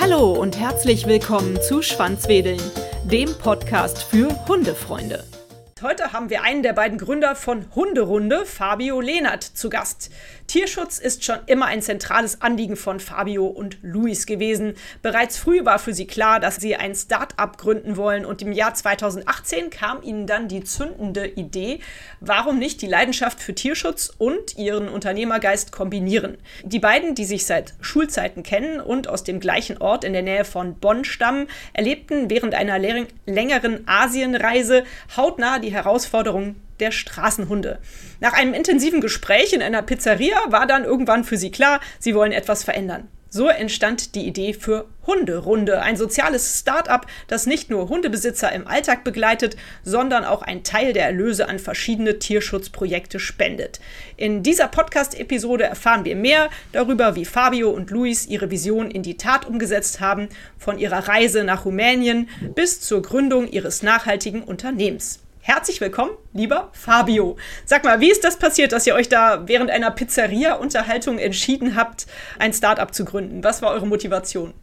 Hallo und herzlich willkommen zu Schwanzwedeln, dem Podcast für Hundefreunde. Heute haben wir einen der beiden Gründer von Hunderunde, Fabio Lehnert, zu Gast. Tierschutz ist schon immer ein zentrales Anliegen von Fabio und Luis gewesen. Bereits früh war für sie klar, dass sie ein Start-up gründen wollen und im Jahr 2018 kam ihnen dann die zündende Idee, warum nicht die Leidenschaft für Tierschutz und ihren Unternehmergeist kombinieren. Die beiden, die sich seit Schulzeiten kennen und aus dem gleichen Ort in der Nähe von Bonn stammen, erlebten während einer längeren Asienreise hautnah die Herausforderungen der Straßenhunde. Nach einem intensiven Gespräch in einer Pizzeria war dann irgendwann für sie klar, sie wollen etwas verändern. So entstand die Idee für Hunderunde, ein soziales Start-up, das nicht nur Hundebesitzer im Alltag begleitet, sondern auch ein Teil der Erlöse an verschiedene Tierschutzprojekte spendet. In dieser Podcast-Episode erfahren wir mehr darüber, wie Fabio und Luis ihre Vision in die Tat umgesetzt haben, von ihrer Reise nach Rumänien bis zur Gründung ihres nachhaltigen Unternehmens. Herzlich willkommen, lieber Fabio. Sag mal, wie ist das passiert, dass ihr euch da während einer Pizzeria-Unterhaltung entschieden habt, ein Startup zu gründen? Was war eure Motivation?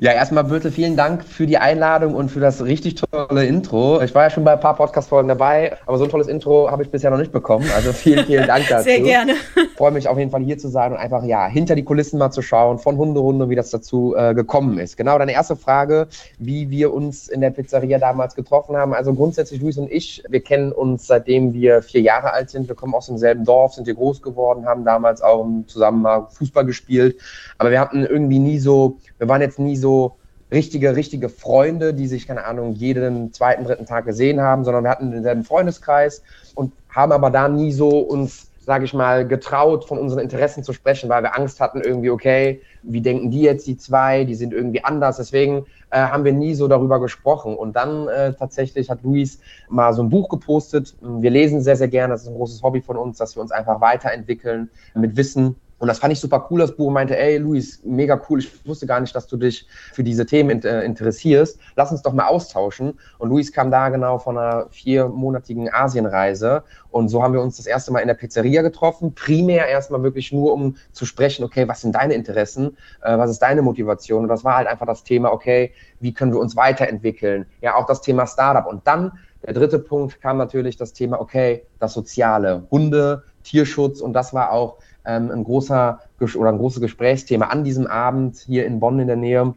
Ja, erstmal bitte vielen Dank für die Einladung und für das richtig tolle Intro. Ich war ja schon bei ein paar Podcast-Folgen dabei, aber so ein tolles Intro habe ich bisher noch nicht bekommen. Also vielen, vielen Dank dazu. Sehr gerne. Ich freue mich auf jeden Fall hier zu sein und einfach ja hinter die Kulissen mal zu schauen von Hunderunde, wie das dazu äh, gekommen ist. Genau, deine erste Frage, wie wir uns in der Pizzeria damals getroffen haben. Also grundsätzlich Luis und ich, wir kennen uns seitdem wir vier Jahre alt sind. Wir kommen aus demselben Dorf, sind hier groß geworden, haben damals auch zusammen mal Fußball gespielt. Aber wir hatten irgendwie nie so, wir waren jetzt nie so richtige, richtige Freunde, die sich, keine Ahnung, jeden zweiten, dritten Tag gesehen haben, sondern wir hatten denselben Freundeskreis und haben aber da nie so uns, sage ich mal, getraut, von unseren Interessen zu sprechen, weil wir Angst hatten, irgendwie, okay, wie denken die jetzt, die zwei, die sind irgendwie anders. Deswegen äh, haben wir nie so darüber gesprochen. Und dann äh, tatsächlich hat Luis mal so ein Buch gepostet. Wir lesen sehr, sehr gerne, das ist ein großes Hobby von uns, dass wir uns einfach weiterentwickeln mit Wissen und das fand ich super cool, das Buch meinte, ey Luis, mega cool, ich wusste gar nicht, dass du dich für diese Themen äh, interessierst. Lass uns doch mal austauschen. Und Luis kam da genau von einer viermonatigen Asienreise. Und so haben wir uns das erste Mal in der Pizzeria getroffen. Primär erstmal wirklich nur, um zu sprechen, okay, was sind deine Interessen? Äh, was ist deine Motivation? Und das war halt einfach das Thema, okay, wie können wir uns weiterentwickeln? Ja, auch das Thema Startup. Und dann der dritte Punkt kam natürlich das Thema, okay, das Soziale, Hunde, Tierschutz. Und das war auch ähm, ein großer oder ein großes Gesprächsthema an diesem Abend hier in Bonn in der Nähe.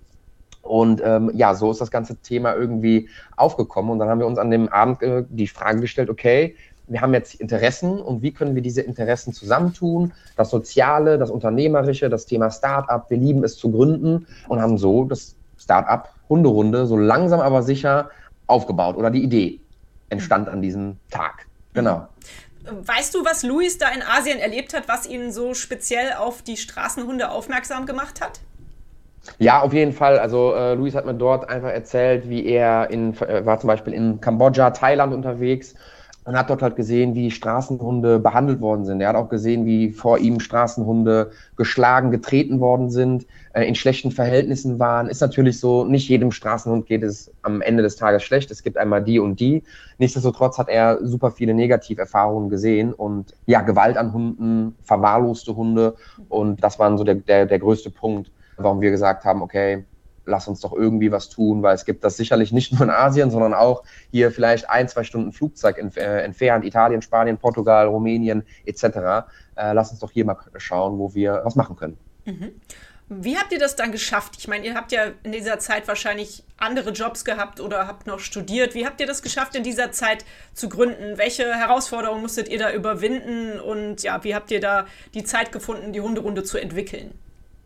Und ähm, ja, so ist das ganze Thema irgendwie aufgekommen. Und dann haben wir uns an dem Abend äh, die Frage gestellt, okay, wir haben jetzt Interessen und wie können wir diese Interessen zusammentun? Das Soziale, das Unternehmerische, das Thema Startup, wir lieben es zu gründen und haben so das Startup Hunderunde so langsam aber sicher aufgebaut oder die Idee entstand an diesem Tag. Genau. Weißt du, was Luis da in Asien erlebt hat, was ihn so speziell auf die Straßenhunde aufmerksam gemacht hat? Ja, auf jeden Fall. Also äh, Luis hat mir dort einfach erzählt, wie er in, äh, war zum Beispiel in Kambodscha, Thailand unterwegs und hat dort halt gesehen, wie Straßenhunde behandelt worden sind. Er hat auch gesehen, wie vor ihm Straßenhunde geschlagen, getreten worden sind, äh, in schlechten Verhältnissen waren. Ist natürlich so, nicht jedem Straßenhund geht es am Ende des Tages schlecht. Es gibt einmal die und die. Nichtsdestotrotz hat er super viele Negativerfahrungen gesehen und ja, Gewalt an Hunden, verwahrloste Hunde. Und das war so der, der, der größte Punkt, warum wir gesagt haben, okay, lass uns doch irgendwie was tun, weil es gibt das sicherlich nicht nur in Asien, sondern auch hier vielleicht ein, zwei Stunden Flugzeug äh, entfernt, Italien, Spanien, Portugal, Rumänien etc. Äh, lass uns doch hier mal schauen, wo wir was machen können. Mhm. Wie habt ihr das dann geschafft? Ich meine, ihr habt ja in dieser Zeit wahrscheinlich andere Jobs gehabt oder habt noch studiert. Wie habt ihr das geschafft, in dieser Zeit zu gründen? Welche Herausforderungen musstet ihr da überwinden? Und ja, wie habt ihr da die Zeit gefunden, die Hunderunde zu entwickeln?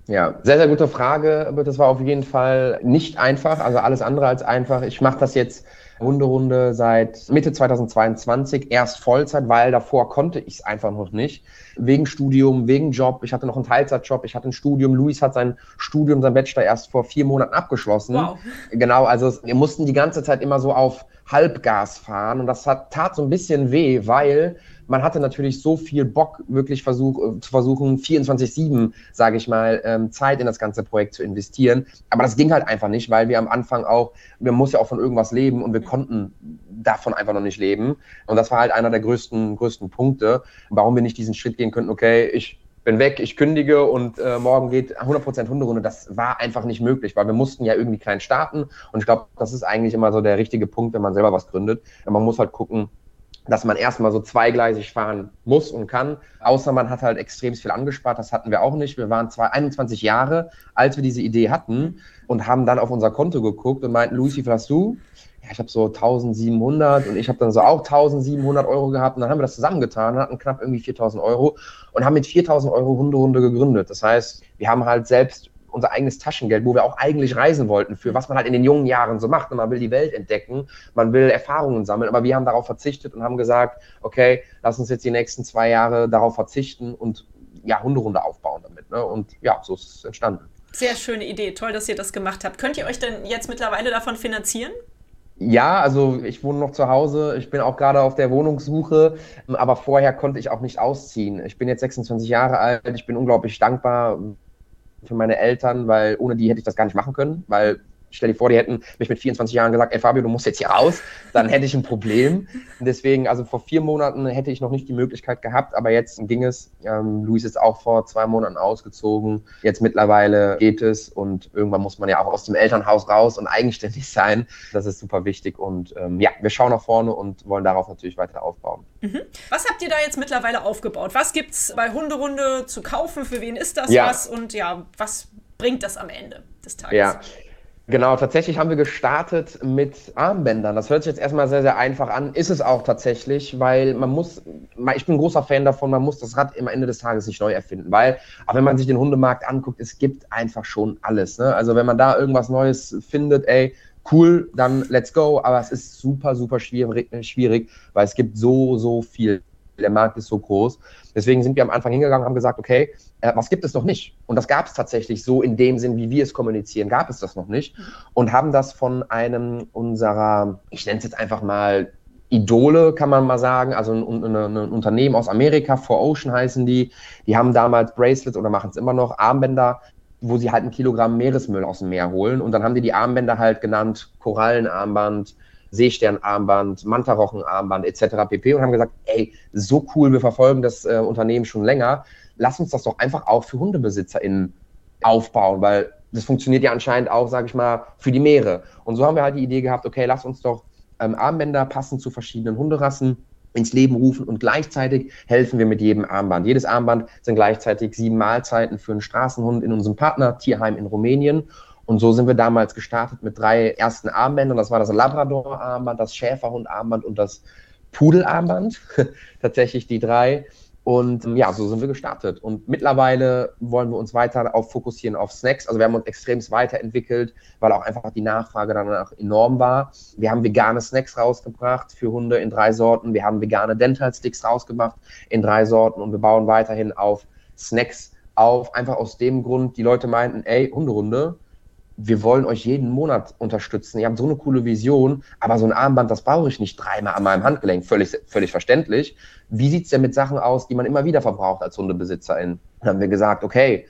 Ja, sehr, sehr gute Frage. Das war auf jeden Fall nicht einfach, also alles andere als einfach. Ich mache das jetzt Hunderunde seit Mitte 2022, erst Vollzeit, weil davor konnte ich es einfach noch nicht. Wegen Studium, wegen Job. Ich hatte noch einen Teilzeitjob, ich hatte ein Studium. Luis hat sein Studium, sein Bachelor erst vor vier Monaten abgeschlossen. Wow. Genau, also wir mussten die ganze Zeit immer so auf Halbgas fahren. Und das hat, tat so ein bisschen weh, weil man hatte natürlich so viel Bock, wirklich versuch, äh, zu versuchen, 24-7, sage ich mal, ähm, Zeit in das ganze Projekt zu investieren. Aber das ging halt einfach nicht, weil wir am Anfang auch, wir mussten ja auch von irgendwas leben und wir konnten davon einfach noch nicht leben. Und das war halt einer der größten, größten Punkte, warum wir nicht diesen Schritt gehen könnten, okay, ich bin weg, ich kündige und äh, morgen geht 100% Hunderunde. Das war einfach nicht möglich, weil wir mussten ja irgendwie klein starten. Und ich glaube, das ist eigentlich immer so der richtige Punkt, wenn man selber was gründet. Man muss halt gucken, dass man erstmal so zweigleisig fahren muss und kann. Außer man hat halt extrem viel angespart. Das hatten wir auch nicht. Wir waren zwar 21 Jahre, als wir diese Idee hatten und haben dann auf unser Konto geguckt und meinten, wie viel hast du? Ja, ich habe so 1700 und ich habe dann so auch 1700 Euro gehabt und dann haben wir das zusammengetan, hatten knapp irgendwie 4000 Euro und haben mit 4000 Euro Hunderunde gegründet. Das heißt, wir haben halt selbst unser eigenes Taschengeld, wo wir auch eigentlich reisen wollten, für was man halt in den jungen Jahren so macht. Und man will die Welt entdecken, man will Erfahrungen sammeln, aber wir haben darauf verzichtet und haben gesagt, okay, lass uns jetzt die nächsten zwei Jahre darauf verzichten und ja, Hunderunde aufbauen damit. Ne? Und ja, so ist es entstanden. Sehr schöne Idee. Toll, dass ihr das gemacht habt. Könnt ihr euch denn jetzt mittlerweile davon finanzieren? Ja, also ich wohne noch zu Hause. Ich bin auch gerade auf der Wohnungssuche, aber vorher konnte ich auch nicht ausziehen. Ich bin jetzt 26 Jahre alt. Ich bin unglaublich dankbar für meine Eltern, weil ohne die hätte ich das gar nicht machen können, weil stell dir vor, die hätten mich mit 24 Jahren gesagt, ey Fabio, du musst jetzt hier raus, dann hätte ich ein Problem. Und deswegen, also vor vier Monaten hätte ich noch nicht die Möglichkeit gehabt, aber jetzt ging es. Ähm, Luis ist auch vor zwei Monaten ausgezogen. Jetzt mittlerweile geht es und irgendwann muss man ja auch aus dem Elternhaus raus und eigenständig sein. Das ist super wichtig und ähm, ja, wir schauen nach vorne und wollen darauf natürlich weiter aufbauen. Mhm. Was habt ihr da jetzt mittlerweile aufgebaut? Was gibt es bei Hunderunde zu kaufen? Für wen ist das ja. was? Und ja, was bringt das am Ende des Tages? Ja, Genau, tatsächlich haben wir gestartet mit Armbändern. Das hört sich jetzt erstmal sehr, sehr einfach an. Ist es auch tatsächlich, weil man muss, ich bin ein großer Fan davon, man muss das Rad am Ende des Tages nicht neu erfinden. Weil, auch wenn man sich den Hundemarkt anguckt, es gibt einfach schon alles. Ne? Also wenn man da irgendwas Neues findet, ey, cool, dann let's go. Aber es ist super, super schwierig, schwierig weil es gibt so, so viel der Markt ist so groß. Deswegen sind wir am Anfang hingegangen und haben gesagt, okay, äh, was gibt es noch nicht? Und das gab es tatsächlich so in dem Sinn, wie wir es kommunizieren, gab es das noch nicht. Und haben das von einem unserer, ich nenne es jetzt einfach mal Idole, kann man mal sagen, also ein, ein, ein Unternehmen aus Amerika, 4Ocean heißen die, die haben damals Bracelets oder machen es immer noch, Armbänder wo sie halt ein Kilogramm Meeresmüll aus dem Meer holen. Und dann haben die die Armbänder halt genannt Korallenarmband, Seesternarmband, Mantarochenarmband etc. pp. und haben gesagt, ey, so cool, wir verfolgen das äh, Unternehmen schon länger. Lass uns das doch einfach auch für HundebesitzerInnen aufbauen, weil das funktioniert ja anscheinend auch, sage ich mal, für die Meere. Und so haben wir halt die Idee gehabt, okay, lass uns doch ähm, Armbänder passend zu verschiedenen Hunderassen ins Leben rufen und gleichzeitig helfen wir mit jedem Armband. Jedes Armband sind gleichzeitig sieben Mahlzeiten für einen Straßenhund in unserem Partner Tierheim in Rumänien und so sind wir damals gestartet mit drei ersten Armbändern. Das war das Labrador-Armband, das Schäferhund-Armband und das Pudel-Armband. Tatsächlich die drei. Und ja, so sind wir gestartet. Und mittlerweile wollen wir uns weiter auf fokussieren auf Snacks. Also wir haben uns extremst weiterentwickelt, weil auch einfach die Nachfrage danach enorm war. Wir haben vegane Snacks rausgebracht für Hunde in drei Sorten. Wir haben vegane Dental Sticks rausgebracht in drei Sorten und wir bauen weiterhin auf Snacks auf. Einfach aus dem Grund, die Leute meinten, ey, Hunderunde, wir wollen euch jeden Monat unterstützen. Ihr habt so eine coole Vision, aber so ein Armband, das brauche ich nicht dreimal an meinem Handgelenk. Völlig, völlig verständlich. Wie sieht es denn mit Sachen aus, die man immer wieder verbraucht als Hundebesitzerin? Dann haben wir gesagt, okay,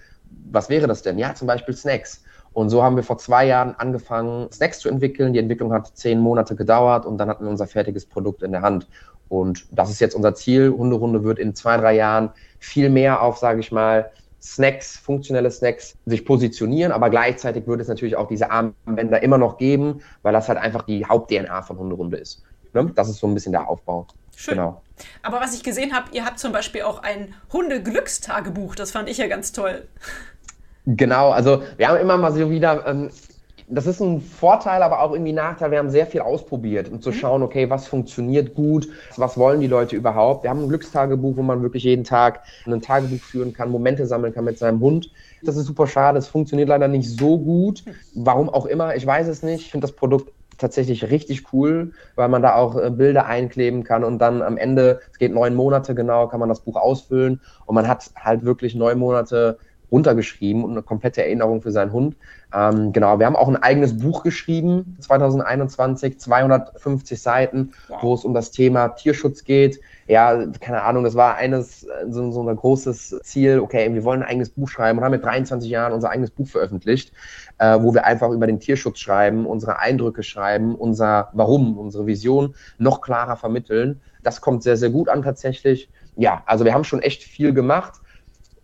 was wäre das denn? Ja, zum Beispiel Snacks. Und so haben wir vor zwei Jahren angefangen, Snacks zu entwickeln. Die Entwicklung hat zehn Monate gedauert und dann hatten wir unser fertiges Produkt in der Hand. Und das ist jetzt unser Ziel. Hunderunde wird in zwei, drei Jahren viel mehr auf, sage ich mal, Snacks, funktionelle Snacks sich positionieren, aber gleichzeitig würde es natürlich auch diese Armbänder immer noch geben, weil das halt einfach die Haupt-DNA von Hunderunde ist. Ne? Das ist so ein bisschen der Aufbau. Schön. Genau. Aber was ich gesehen habe, ihr habt zum Beispiel auch ein Hunde-Glückstagebuch. Das fand ich ja ganz toll. Genau, also wir haben immer mal so wieder ähm, das ist ein Vorteil, aber auch irgendwie ein Nachteil. Wir haben sehr viel ausprobiert, um zu mhm. schauen, okay, was funktioniert gut, was wollen die Leute überhaupt. Wir haben ein Glückstagebuch, wo man wirklich jeden Tag ein Tagebuch führen kann, Momente sammeln kann mit seinem Hund. Das ist super schade, es funktioniert leider nicht so gut. Warum auch immer, ich weiß es nicht. Ich finde das Produkt tatsächlich richtig cool, weil man da auch äh, Bilder einkleben kann und dann am Ende, es geht neun Monate genau, kann man das Buch ausfüllen und man hat halt wirklich neun Monate runtergeschrieben und eine komplette Erinnerung für seinen Hund. Ähm, genau, wir haben auch ein eigenes Buch geschrieben, 2021, 250 Seiten, wow. wo es um das Thema Tierschutz geht. Ja, keine Ahnung, das war eines, so, so ein großes Ziel, okay, wir wollen ein eigenes Buch schreiben und haben mit 23 Jahren unser eigenes Buch veröffentlicht, äh, wo wir einfach über den Tierschutz schreiben, unsere Eindrücke schreiben, unser Warum, unsere Vision noch klarer vermitteln. Das kommt sehr, sehr gut an tatsächlich. Ja, also wir haben schon echt viel gemacht.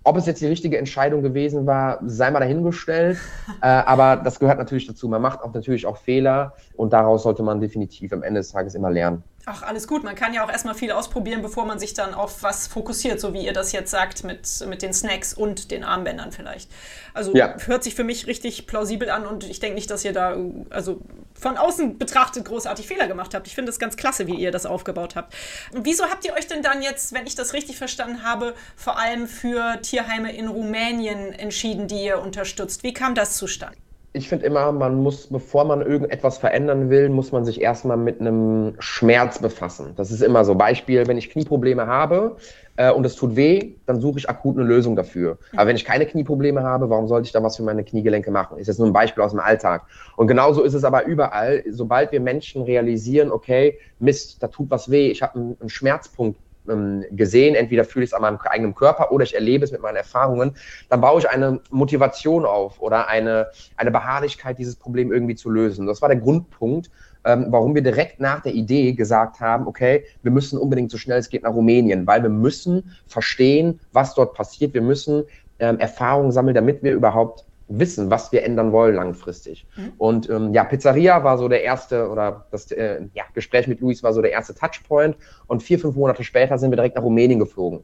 Ob es jetzt die richtige Entscheidung gewesen war, sei mal dahingestellt. äh, aber das gehört natürlich dazu. Man macht auch natürlich auch Fehler und daraus sollte man definitiv am Ende des Tages immer lernen. Ach, alles gut. Man kann ja auch erstmal viel ausprobieren, bevor man sich dann auf was fokussiert, so wie ihr das jetzt sagt, mit, mit den Snacks und den Armbändern vielleicht. Also ja. hört sich für mich richtig plausibel an und ich denke nicht, dass ihr da also von außen betrachtet großartig Fehler gemacht habt. Ich finde es ganz klasse, wie ihr das aufgebaut habt. wieso habt ihr euch denn dann jetzt, wenn ich das richtig verstanden habe, vor allem für Tierheime in Rumänien entschieden, die ihr unterstützt? Wie kam das zustande? Ich finde immer, man muss, bevor man irgendetwas verändern will, muss man sich erstmal mit einem Schmerz befassen. Das ist immer so. Beispiel, wenn ich Knieprobleme habe äh, und es tut weh, dann suche ich akut eine Lösung dafür. Aber wenn ich keine Knieprobleme habe, warum sollte ich da was für meine Kniegelenke machen? Ist jetzt nur ein Beispiel aus dem Alltag. Und genauso ist es aber überall. Sobald wir Menschen realisieren, okay, Mist, da tut was weh, ich habe einen, einen Schmerzpunkt ähm, gesehen, entweder fühle ich es an meinem eigenen Körper oder ich erlebe es mit meinen Erfahrungen, dann baue ich eine Motivation auf oder eine, eine Beharrlichkeit, dieses Problem irgendwie zu lösen. Das war der Grundpunkt, ähm, warum wir direkt nach der Idee gesagt haben, okay, wir müssen unbedingt so schnell es geht nach Rumänien, weil wir müssen verstehen, was dort passiert. Wir müssen ähm, Erfahrungen sammeln, damit wir überhaupt wissen, was wir ändern wollen langfristig. Mhm. Und ähm, ja, Pizzeria war so der erste, oder das äh, ja, Gespräch mit Luis war so der erste Touchpoint. Und vier, fünf Monate später sind wir direkt nach Rumänien geflogen.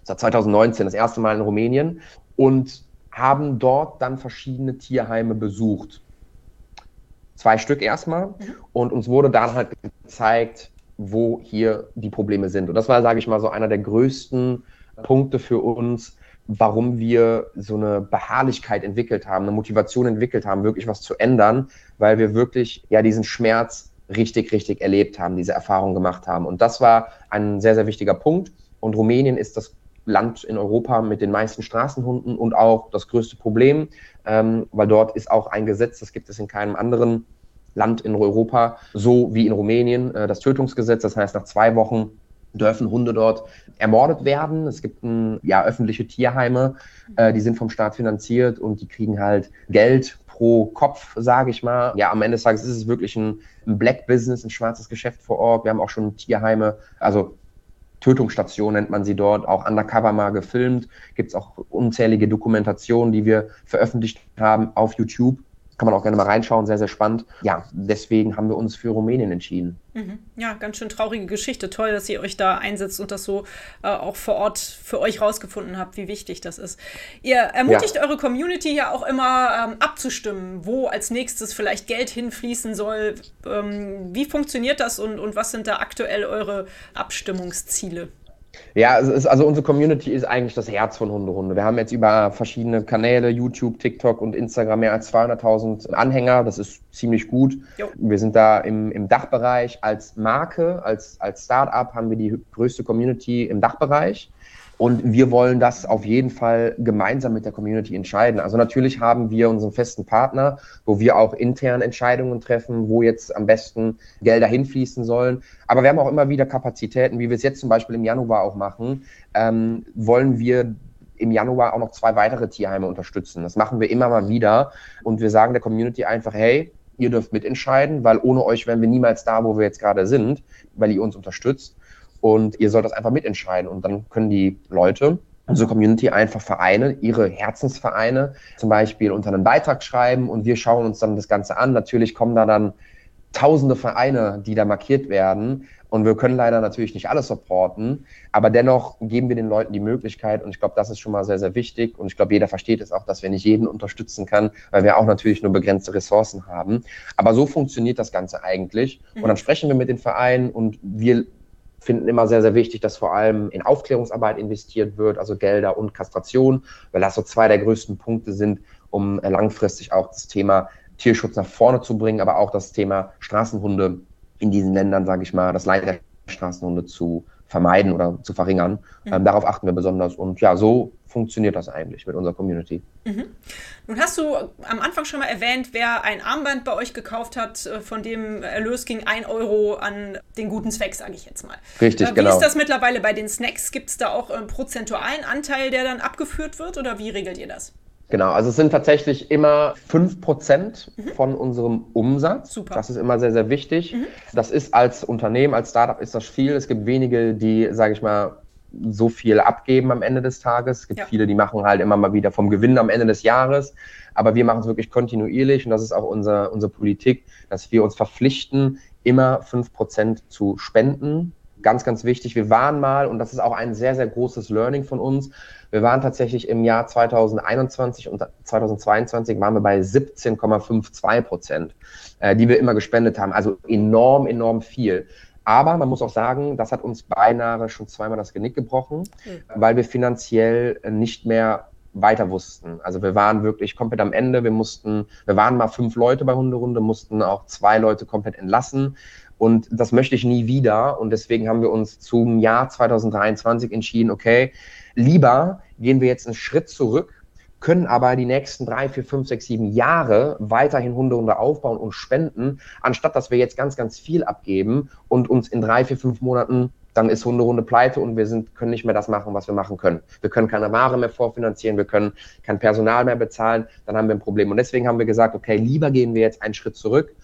Das war 2019, das erste Mal in Rumänien. Und haben dort dann verschiedene Tierheime besucht. Zwei Stück erstmal. Mhm. Und uns wurde dann halt gezeigt, wo hier die Probleme sind. Und das war, sage ich mal, so einer der größten Punkte für uns, warum wir so eine Beharrlichkeit entwickelt haben, eine Motivation entwickelt haben, wirklich was zu ändern, weil wir wirklich ja diesen Schmerz richtig, richtig erlebt haben, diese Erfahrung gemacht haben. Und das war ein sehr, sehr wichtiger Punkt. Und Rumänien ist das Land in Europa mit den meisten Straßenhunden und auch das größte Problem, ähm, weil dort ist auch ein Gesetz, das gibt es in keinem anderen Land in Europa, so wie in Rumänien, äh, das Tötungsgesetz. Das heißt, nach zwei Wochen dürfen Hunde dort ermordet werden. Es gibt ein, ja, öffentliche Tierheime, äh, die sind vom Staat finanziert und die kriegen halt Geld pro Kopf, sage ich mal. Ja, am Ende des Tages ist es wirklich ein, Black Business, ein schwarzes Geschäft vor Ort. Wir haben auch schon Tierheime, also Tötungsstation nennt man sie dort, auch undercover mal gefilmt. Gibt es auch unzählige Dokumentationen, die wir veröffentlicht haben auf YouTube. Kann man auch gerne mal reinschauen, sehr, sehr spannend. Ja, deswegen haben wir uns für Rumänien entschieden. Mhm. Ja, ganz schön traurige Geschichte. Toll, dass ihr euch da einsetzt und das so äh, auch vor Ort für euch rausgefunden habt, wie wichtig das ist. Ihr ermutigt ja. eure Community ja auch immer ähm, abzustimmen, wo als nächstes vielleicht Geld hinfließen soll. Ähm, wie funktioniert das und, und was sind da aktuell eure Abstimmungsziele? Ja, ist, also unsere Community ist eigentlich das Herz von Hunderunde. Wir haben jetzt über verschiedene Kanäle, YouTube, TikTok und Instagram mehr als 200.000 Anhänger. Das ist ziemlich gut. Jo. Wir sind da im, im Dachbereich als Marke, als, als Startup haben wir die größte Community im Dachbereich. Und wir wollen das auf jeden Fall gemeinsam mit der Community entscheiden. Also natürlich haben wir unseren festen Partner, wo wir auch intern Entscheidungen treffen, wo jetzt am besten Gelder hinfließen sollen. Aber wir haben auch immer wieder Kapazitäten, wie wir es jetzt zum Beispiel im Januar auch machen, ähm, wollen wir im Januar auch noch zwei weitere Tierheime unterstützen. Das machen wir immer mal wieder. Und wir sagen der Community einfach, hey, ihr dürft mitentscheiden, weil ohne euch wären wir niemals da, wo wir jetzt gerade sind, weil ihr uns unterstützt. Und ihr sollt das einfach mitentscheiden. Und dann können die Leute, unsere Community einfach Vereine, ihre Herzensvereine zum Beispiel unter einen Beitrag schreiben und wir schauen uns dann das Ganze an. Natürlich kommen da dann tausende Vereine, die da markiert werden. Und wir können leider natürlich nicht alles supporten, aber dennoch geben wir den Leuten die Möglichkeit und ich glaube, das ist schon mal sehr, sehr wichtig und ich glaube, jeder versteht es auch, dass wir nicht jeden unterstützen können, weil wir auch natürlich nur begrenzte Ressourcen haben. Aber so funktioniert das Ganze eigentlich und dann sprechen wir mit den Vereinen und wir finden immer sehr, sehr wichtig, dass vor allem in Aufklärungsarbeit investiert wird, also Gelder und Kastration, weil das so zwei der größten Punkte sind, um langfristig auch das Thema Tierschutz nach vorne zu bringen, aber auch das Thema Straßenhunde in diesen Ländern, sage ich mal, das Leid der Straßenhunde zu vermeiden oder zu verringern. Mhm. Ähm, darauf achten wir besonders. Und ja, so funktioniert das eigentlich mit unserer Community. Mhm. Nun hast du am Anfang schon mal erwähnt, wer ein Armband bei euch gekauft hat, äh, von dem Erlös ging ein Euro an den guten Zweck, sage ich jetzt mal. Richtig, äh, wie genau. Wie ist das mittlerweile bei den Snacks? Gibt es da auch einen prozentualen Anteil, der dann abgeführt wird oder wie regelt ihr das? Genau, also es sind tatsächlich immer 5% mhm. von unserem Umsatz. Super. Das ist immer sehr, sehr wichtig. Mhm. Das ist als Unternehmen, als Startup ist das viel. Es gibt wenige, die, sage ich mal, so viel abgeben am Ende des Tages. Es gibt ja. viele, die machen halt immer mal wieder vom Gewinn am Ende des Jahres. Aber wir machen es wirklich kontinuierlich und das ist auch unser, unsere Politik, dass wir uns verpflichten, immer 5% zu spenden. Ganz, ganz wichtig. Wir waren mal, und das ist auch ein sehr, sehr großes Learning von uns, wir waren tatsächlich im Jahr 2021 und 2022 waren wir bei 17,52 Prozent, äh, die wir immer gespendet haben. Also enorm, enorm viel. Aber man muss auch sagen, das hat uns beinahe schon zweimal das Genick gebrochen, mhm. weil wir finanziell nicht mehr weiter wussten. Also wir waren wirklich komplett am Ende. Wir mussten, wir waren mal fünf Leute bei Hunderunde, mussten auch zwei Leute komplett entlassen. Und das möchte ich nie wieder. Und deswegen haben wir uns zum Jahr 2023 entschieden, okay, lieber gehen wir jetzt einen Schritt zurück können aber die nächsten drei, vier, fünf, sechs, sieben Jahre weiterhin Hundehunde aufbauen und spenden, anstatt dass wir jetzt ganz, ganz viel abgeben und uns in drei, vier, fünf Monaten dann ist Hunderunde pleite und wir sind, können nicht mehr das machen, was wir machen können. Wir können keine Ware mehr vorfinanzieren, wir können kein Personal mehr bezahlen, dann haben wir ein Problem. Und deswegen haben wir gesagt, okay, lieber gehen wir jetzt einen Schritt zurück,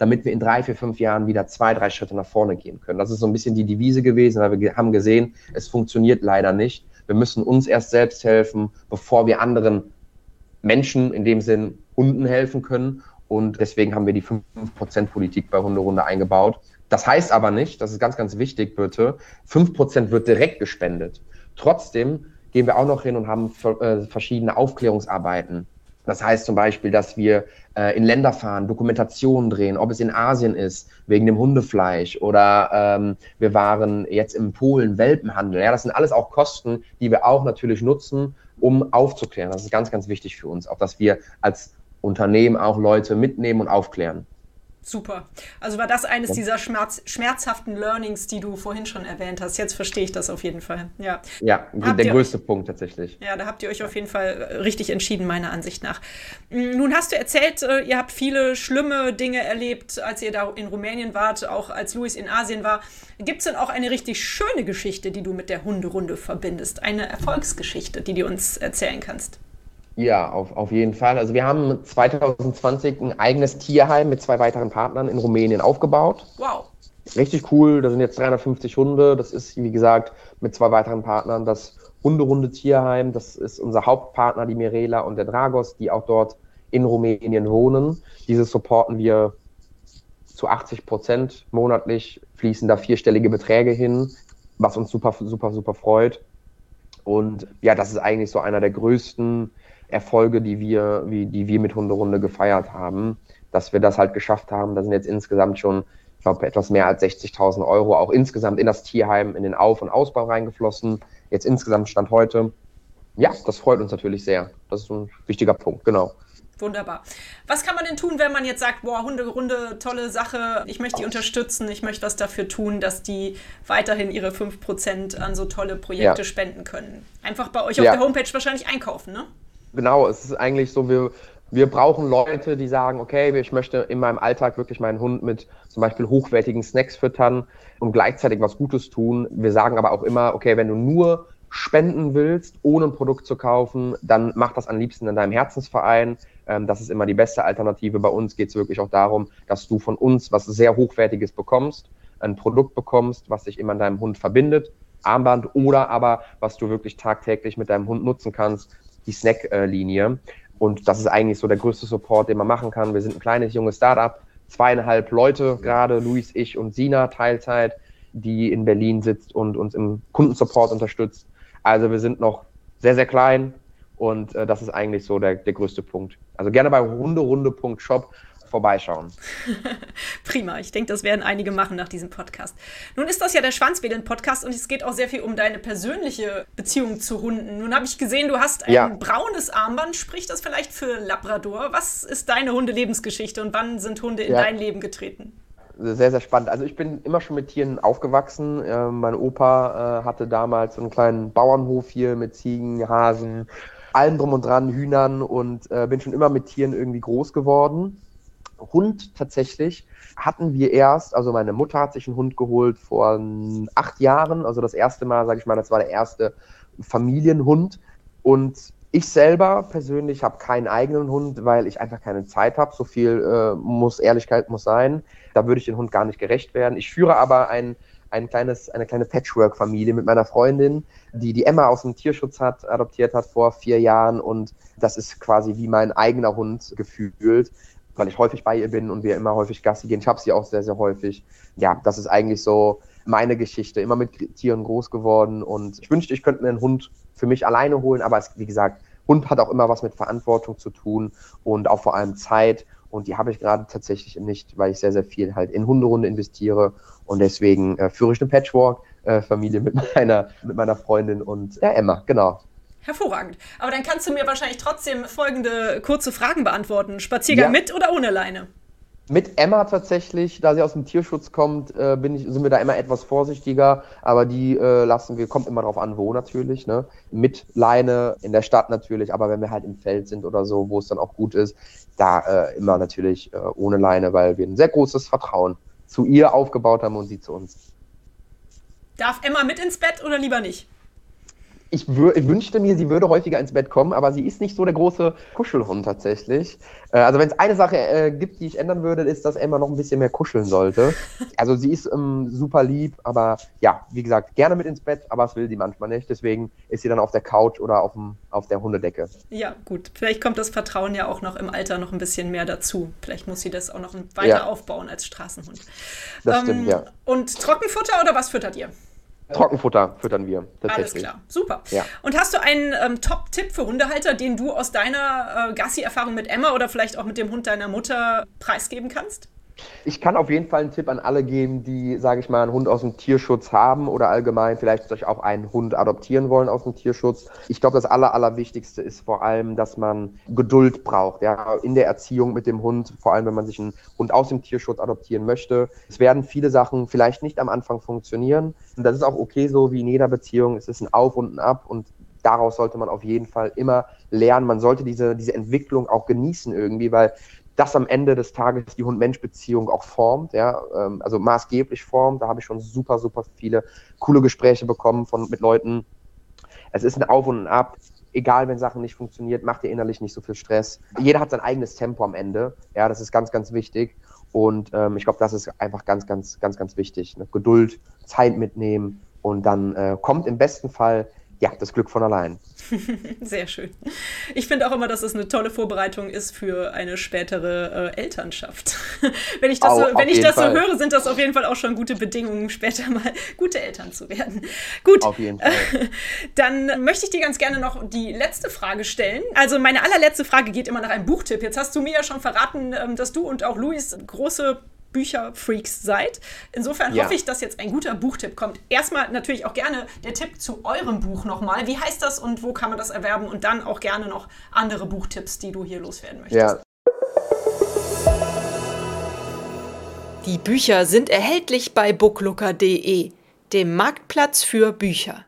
damit wir in drei, vier, fünf Jahren wieder zwei, drei Schritte nach vorne gehen können. Das ist so ein bisschen die Devise gewesen, weil wir haben gesehen, es funktioniert leider nicht. Wir müssen uns erst selbst helfen, bevor wir anderen Menschen, in dem Sinn Hunden helfen können. Und deswegen haben wir die 5%-Politik bei Hunderunde eingebaut. Das heißt aber nicht, das ist ganz, ganz wichtig, bitte, 5% wird direkt gespendet. Trotzdem gehen wir auch noch hin und haben äh, verschiedene Aufklärungsarbeiten das heißt zum Beispiel, dass wir äh, in Länder fahren, Dokumentationen drehen, ob es in Asien ist, wegen dem Hundefleisch oder ähm, wir waren jetzt in Polen, Welpenhandel. Ja, das sind alles auch Kosten, die wir auch natürlich nutzen, um aufzuklären. Das ist ganz, ganz wichtig für uns, auch dass wir als Unternehmen auch Leute mitnehmen und aufklären. Super. Also war das eines dieser Schmerz, schmerzhaften Learnings, die du vorhin schon erwähnt hast. Jetzt verstehe ich das auf jeden Fall. Ja, ja der größte euch, Punkt tatsächlich. Ja, da habt ihr euch auf jeden Fall äh, richtig entschieden, meiner Ansicht nach. Mm, nun hast du erzählt, äh, ihr habt viele schlimme Dinge erlebt, als ihr da in Rumänien wart, auch als Luis in Asien war. Gibt es denn auch eine richtig schöne Geschichte, die du mit der Hunderunde verbindest? Eine Erfolgsgeschichte, die du uns erzählen kannst? Ja, auf, auf jeden Fall. Also wir haben 2020 ein eigenes Tierheim mit zwei weiteren Partnern in Rumänien aufgebaut. Wow. Richtig cool. Da sind jetzt 350 Hunde. Das ist, wie gesagt, mit zwei weiteren Partnern das Hunderunde Tierheim. Das ist unser Hauptpartner, die Mirela und der Dragos, die auch dort in Rumänien wohnen. Diese supporten wir zu 80 Prozent monatlich, fließen da vierstellige Beträge hin, was uns super, super, super freut. Und ja, das ist eigentlich so einer der größten Erfolge, die wir, wie, die wir mit Hunderunde gefeiert haben, dass wir das halt geschafft haben. Da sind jetzt insgesamt schon, ich glaube, etwas mehr als 60.000 Euro auch insgesamt in das Tierheim, in den Auf- und Ausbau reingeflossen. Jetzt insgesamt Stand heute. Ja, das freut uns natürlich sehr. Das ist ein wichtiger Punkt, genau. Wunderbar. Was kann man denn tun, wenn man jetzt sagt, boah, Hunderunde, tolle Sache, ich möchte die unterstützen, ich möchte was dafür tun, dass die weiterhin ihre 5% an so tolle Projekte ja. spenden können? Einfach bei euch auf ja. der Homepage wahrscheinlich einkaufen, ne? Genau, es ist eigentlich so, wir, wir brauchen Leute, die sagen, okay, ich möchte in meinem Alltag wirklich meinen Hund mit zum Beispiel hochwertigen Snacks füttern und gleichzeitig was Gutes tun. Wir sagen aber auch immer, okay, wenn du nur spenden willst, ohne ein Produkt zu kaufen, dann mach das am liebsten in deinem Herzensverein. Ähm, das ist immer die beste Alternative. Bei uns geht es wirklich auch darum, dass du von uns was sehr Hochwertiges bekommst, ein Produkt bekommst, was sich immer an deinem Hund verbindet. Armband oder aber was du wirklich tagtäglich mit deinem Hund nutzen kannst, die Snack-Linie. Und das ist eigentlich so der größte Support, den man machen kann. Wir sind ein kleines, junges Startup, zweieinhalb Leute gerade, Luis, ich und Sina Teilzeit, die in Berlin sitzt und uns im Kundensupport unterstützt. Also wir sind noch sehr, sehr klein und äh, das ist eigentlich so der, der größte Punkt. Also gerne bei hunderunde.shop vorbeischauen. Prima, ich denke, das werden einige machen nach diesem Podcast. Nun ist das ja der Schwanzwedeln-Podcast und es geht auch sehr viel um deine persönliche Beziehung zu Hunden. Nun habe ich gesehen, du hast ein ja. braunes Armband. Spricht das vielleicht für Labrador? Was ist deine Hundelebensgeschichte und wann sind Hunde in ja. dein Leben getreten? sehr, sehr spannend. Also ich bin immer schon mit Tieren aufgewachsen. Äh, mein Opa äh, hatte damals so einen kleinen Bauernhof hier mit Ziegen, Hasen, allem drum und dran, Hühnern und äh, bin schon immer mit Tieren irgendwie groß geworden. Hund tatsächlich hatten wir erst, also meine Mutter hat sich einen Hund geholt vor acht Jahren, also das erste Mal, sage ich mal, das war der erste Familienhund und ich selber persönlich habe keinen eigenen Hund, weil ich einfach keine Zeit habe. So viel äh, muss Ehrlichkeit muss sein. Da würde ich den Hund gar nicht gerecht werden. Ich führe aber ein, ein kleines, eine kleine Patchwork-Familie mit meiner Freundin, die die Emma aus dem Tierschutz hat, adoptiert hat vor vier Jahren. Und das ist quasi wie mein eigener Hund gefühlt, weil ich häufig bei ihr bin und wir immer häufig Gassi gehen. Ich habe sie auch sehr, sehr häufig. Ja, das ist eigentlich so meine Geschichte. Immer mit Tieren groß geworden. Und ich wünschte, ich könnte mir einen Hund für mich alleine holen. Aber es, wie gesagt, Hund hat auch immer was mit Verantwortung zu tun und auch vor allem Zeit. Und die habe ich gerade tatsächlich nicht, weil ich sehr, sehr viel halt in Hunderunde investiere. Und deswegen äh, führe ich eine Patchwork-Familie äh, mit, meiner, mit meiner Freundin und ja, Emma, genau. Hervorragend. Aber dann kannst du mir wahrscheinlich trotzdem folgende kurze Fragen beantworten. Spaziergang ja. mit oder ohne Leine? Mit Emma tatsächlich, da sie aus dem Tierschutz kommt, äh, bin ich, sind wir da immer etwas vorsichtiger, aber die äh, lassen wir, kommt immer drauf an, wo natürlich, ne? Mit Leine, in der Stadt natürlich, aber wenn wir halt im Feld sind oder so, wo es dann auch gut ist, da äh, immer natürlich äh, ohne Leine, weil wir ein sehr großes Vertrauen zu ihr aufgebaut haben und sie zu uns. Darf Emma mit ins Bett oder lieber nicht? Ich, ich, wünschte mir, sie würde häufiger ins Bett kommen, aber sie ist nicht so der große Kuschelhund tatsächlich. Äh, also wenn es eine Sache äh, gibt, die ich ändern würde, ist, dass Emma noch ein bisschen mehr kuscheln sollte. Also sie ist ähm, super lieb, aber ja, wie gesagt, gerne mit ins Bett, aber es will sie manchmal nicht. Deswegen ist sie dann auf der Couch oder auf, dem, auf der Hundedecke. Ja, gut. Vielleicht kommt das Vertrauen ja auch noch im Alter noch ein bisschen mehr dazu. Vielleicht muss sie das auch noch weiter ja. aufbauen als Straßenhund. Das ähm, stimmt, ja. Und Trockenfutter oder was füttert ihr? Trockenfutter füttern wir. Alles klar, super. Ja. Und hast du einen ähm, Top-Tipp für Hundehalter, den du aus deiner äh, Gassi-Erfahrung mit Emma oder vielleicht auch mit dem Hund deiner Mutter preisgeben kannst? Ich kann auf jeden Fall einen Tipp an alle geben, die, sage ich mal, einen Hund aus dem Tierschutz haben oder allgemein vielleicht sich auch einen Hund adoptieren wollen aus dem Tierschutz. Ich glaube, das Aller, Allerwichtigste ist vor allem, dass man Geduld braucht, ja, in der Erziehung mit dem Hund, vor allem wenn man sich einen Hund aus dem Tierschutz adoptieren möchte. Es werden viele Sachen vielleicht nicht am Anfang funktionieren. Und das ist auch okay so wie in jeder Beziehung. Es ist ein Auf und ein Ab und daraus sollte man auf jeden Fall immer lernen. Man sollte diese, diese Entwicklung auch genießen irgendwie, weil das am Ende des Tages die Hund-Mensch-Beziehung auch formt, ja, ähm, also maßgeblich formt. Da habe ich schon super, super viele coole Gespräche bekommen von, mit Leuten. Es ist ein Auf und ein Ab. Egal, wenn Sachen nicht funktionieren, macht ihr innerlich nicht so viel Stress. Jeder hat sein eigenes Tempo am Ende. Ja, das ist ganz, ganz wichtig. Und ähm, ich glaube, das ist einfach ganz, ganz, ganz, ganz wichtig. Ne? Geduld, Zeit mitnehmen und dann äh, kommt im besten Fall ja, das Glück von allein. Sehr schön. Ich finde auch immer, dass es eine tolle Vorbereitung ist für eine spätere äh, Elternschaft. wenn ich das, oh, so, wenn ich das so höre, sind das auf jeden Fall auch schon gute Bedingungen, später mal gute Eltern zu werden. Gut. Auf jeden Fall. dann möchte ich dir ganz gerne noch die letzte Frage stellen. Also meine allerletzte Frage geht immer nach einem Buchtipp. Jetzt hast du mir ja schon verraten, ähm, dass du und auch Luis große Bücherfreaks seid. Insofern ja. hoffe ich, dass jetzt ein guter Buchtipp kommt. Erstmal natürlich auch gerne der Tipp zu eurem Buch nochmal. Wie heißt das und wo kann man das erwerben? Und dann auch gerne noch andere Buchtipps, die du hier loswerden möchtest. Ja. Die Bücher sind erhältlich bei booklooker.de, dem Marktplatz für Bücher.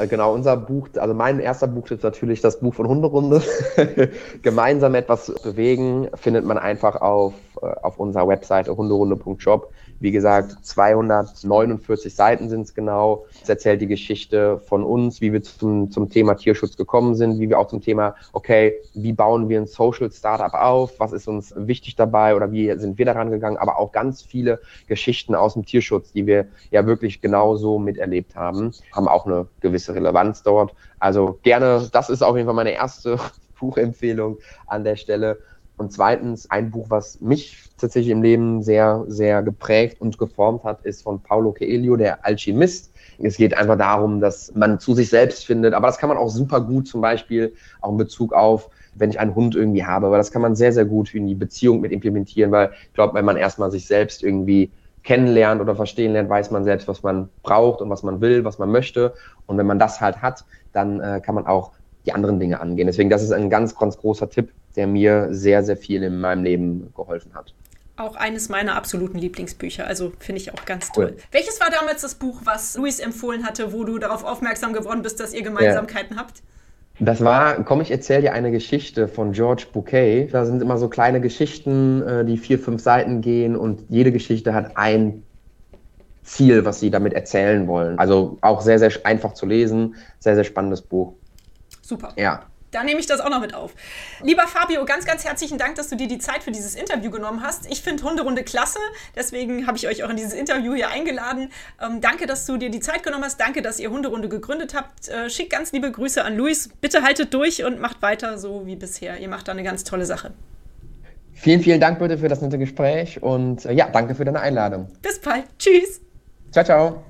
Äh, genau, unser Buch, also mein erster Buch ist natürlich das Buch von Hunderunde. Gemeinsam etwas bewegen findet man einfach auf, auf unserer Webseite hunderunde.shop. Wie gesagt, 249 Seiten sind es genau. Es erzählt die Geschichte von uns, wie wir zum, zum Thema Tierschutz gekommen sind, wie wir auch zum Thema, okay, wie bauen wir ein Social Startup auf, was ist uns wichtig dabei oder wie sind wir daran gegangen, aber auch ganz viele Geschichten aus dem Tierschutz, die wir ja wirklich genauso miterlebt haben, haben auch eine gewisse Relevanz dort. Also gerne, das ist auf jeden Fall meine erste Buchempfehlung an der Stelle. Und zweitens, ein Buch, was mich tatsächlich im Leben sehr, sehr geprägt und geformt hat, ist von Paulo Coelho, der Alchemist. Es geht einfach darum, dass man zu sich selbst findet. Aber das kann man auch super gut zum Beispiel auch in Bezug auf, wenn ich einen Hund irgendwie habe. Aber das kann man sehr, sehr gut in die Beziehung mit implementieren, weil ich glaube, wenn man erstmal sich selbst irgendwie kennenlernt oder verstehen lernt, weiß man selbst, was man braucht und was man will, was man möchte. Und wenn man das halt hat, dann äh, kann man auch die anderen Dinge angehen. Deswegen, das ist ein ganz, ganz großer Tipp, der mir sehr, sehr viel in meinem Leben geholfen hat. auch eines meiner absoluten Lieblingsbücher. Also finde ich auch ganz toll. Cool. Welches war damals das Buch, was Luis empfohlen hatte, wo du darauf aufmerksam geworden bist, dass ihr Gemeinsamkeiten ja. habt? Das war, komm, ich erzähle dir eine Geschichte von George Bouquet. Da sind immer so kleine Geschichten, äh, die vier, fünf Seiten gehen und jede Geschichte hat ein Ziel, was sie damit erzählen wollen. Also auch sehr, sehr einfach zu lesen, sehr, sehr spannendes Buch. Super. Ja. Da nehme ich das auch noch mit auf. Lieber Fabio, ganz, ganz herzlichen Dank, dass du dir die Zeit für dieses Interview genommen hast. Ich finde Hunderunde klasse, deswegen habe ich euch auch in dieses Interview hier eingeladen. Ähm, danke, dass du dir die Zeit genommen hast. Danke, dass ihr Hunderunde gegründet habt. Äh, schick ganz liebe Grüße an Luis. Bitte haltet durch und macht weiter so wie bisher. Ihr macht da eine ganz tolle Sache. Vielen, vielen Dank bitte für das nette Gespräch und äh, ja, danke für deine Einladung. Bis bald. Tschüss. Ciao, ciao.